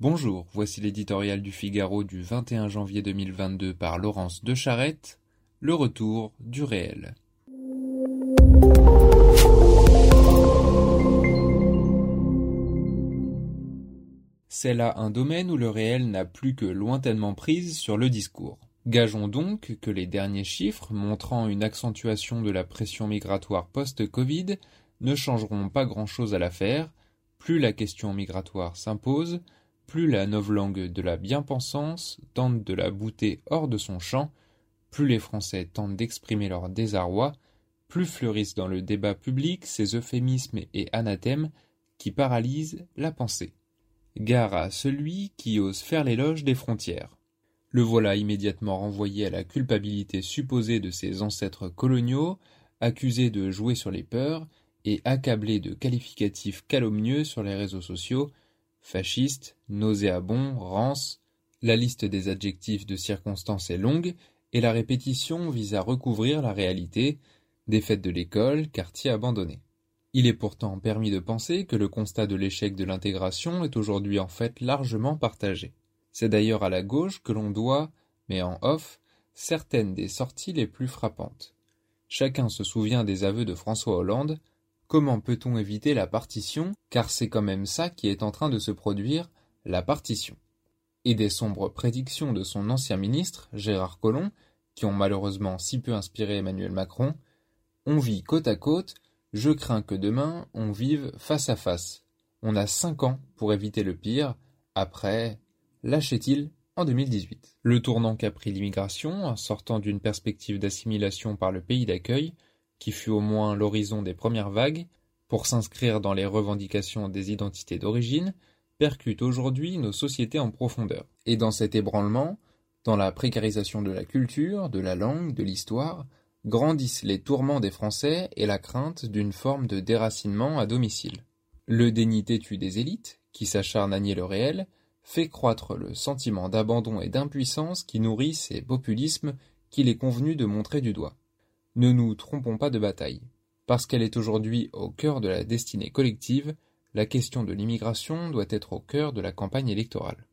Bonjour, voici l'éditorial du Figaro du 21 janvier 2022 par Laurence de Charette, Le retour du réel. C'est là un domaine où le réel n'a plus que lointainement prise sur le discours. Gageons donc que les derniers chiffres montrant une accentuation de la pression migratoire post-Covid ne changeront pas grand-chose à l'affaire, plus la question migratoire s'impose, plus la novlangue de la bien-pensance tente de la bouter hors de son champ, plus les Français tentent d'exprimer leur désarroi, plus fleurissent dans le débat public ces euphémismes et anathèmes qui paralysent la pensée. Gare à celui qui ose faire l'éloge des frontières. Le voilà immédiatement renvoyé à la culpabilité supposée de ses ancêtres coloniaux, accusé de jouer sur les peurs et accablé de qualificatifs calomnieux sur les réseaux sociaux, fasciste, nauséabond, rance, la liste des adjectifs de circonstance est longue, et la répétition vise à recouvrir la réalité, défaite de l'école, quartier abandonné. Il est pourtant permis de penser que le constat de l'échec de l'intégration est aujourd'hui en fait largement partagé. C'est d'ailleurs à la gauche que l'on doit, mais en off, certaines des sorties les plus frappantes. Chacun se souvient des aveux de François Hollande, Comment peut-on éviter la partition, car c'est quand même ça qui est en train de se produire, la partition. Et des sombres prédictions de son ancien ministre, Gérard Collomb, qui ont malheureusement si peu inspiré Emmanuel Macron, on vit côte à côte, je crains que demain on vive face à face. On a cinq ans pour éviter le pire, après, lâchait-il en 2018. Le tournant qu'a pris l'immigration, sortant d'une perspective d'assimilation par le pays d'accueil, qui fut au moins l'horizon des premières vagues, pour s'inscrire dans les revendications des identités d'origine, percute aujourd'hui nos sociétés en profondeur. Et dans cet ébranlement, dans la précarisation de la culture, de la langue, de l'histoire, grandissent les tourments des Français et la crainte d'une forme de déracinement à domicile. Le déni têtu des élites, qui s'acharnent à nier le réel, fait croître le sentiment d'abandon et d'impuissance qui nourrit ces populismes qu'il est convenu de montrer du doigt. Ne nous trompons pas de bataille. Parce qu'elle est aujourd'hui au cœur de la destinée collective, la question de l'immigration doit être au cœur de la campagne électorale.